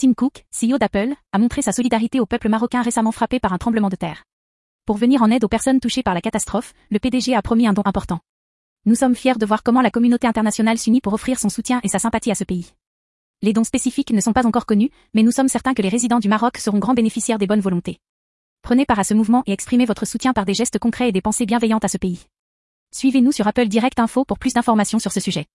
Tim Cook, CEO d'Apple, a montré sa solidarité au peuple marocain récemment frappé par un tremblement de terre. Pour venir en aide aux personnes touchées par la catastrophe, le PDG a promis un don important. Nous sommes fiers de voir comment la communauté internationale s'unit pour offrir son soutien et sa sympathie à ce pays. Les dons spécifiques ne sont pas encore connus, mais nous sommes certains que les résidents du Maroc seront grands bénéficiaires des bonnes volontés. Prenez part à ce mouvement et exprimez votre soutien par des gestes concrets et des pensées bienveillantes à ce pays. Suivez-nous sur Apple Direct Info pour plus d'informations sur ce sujet.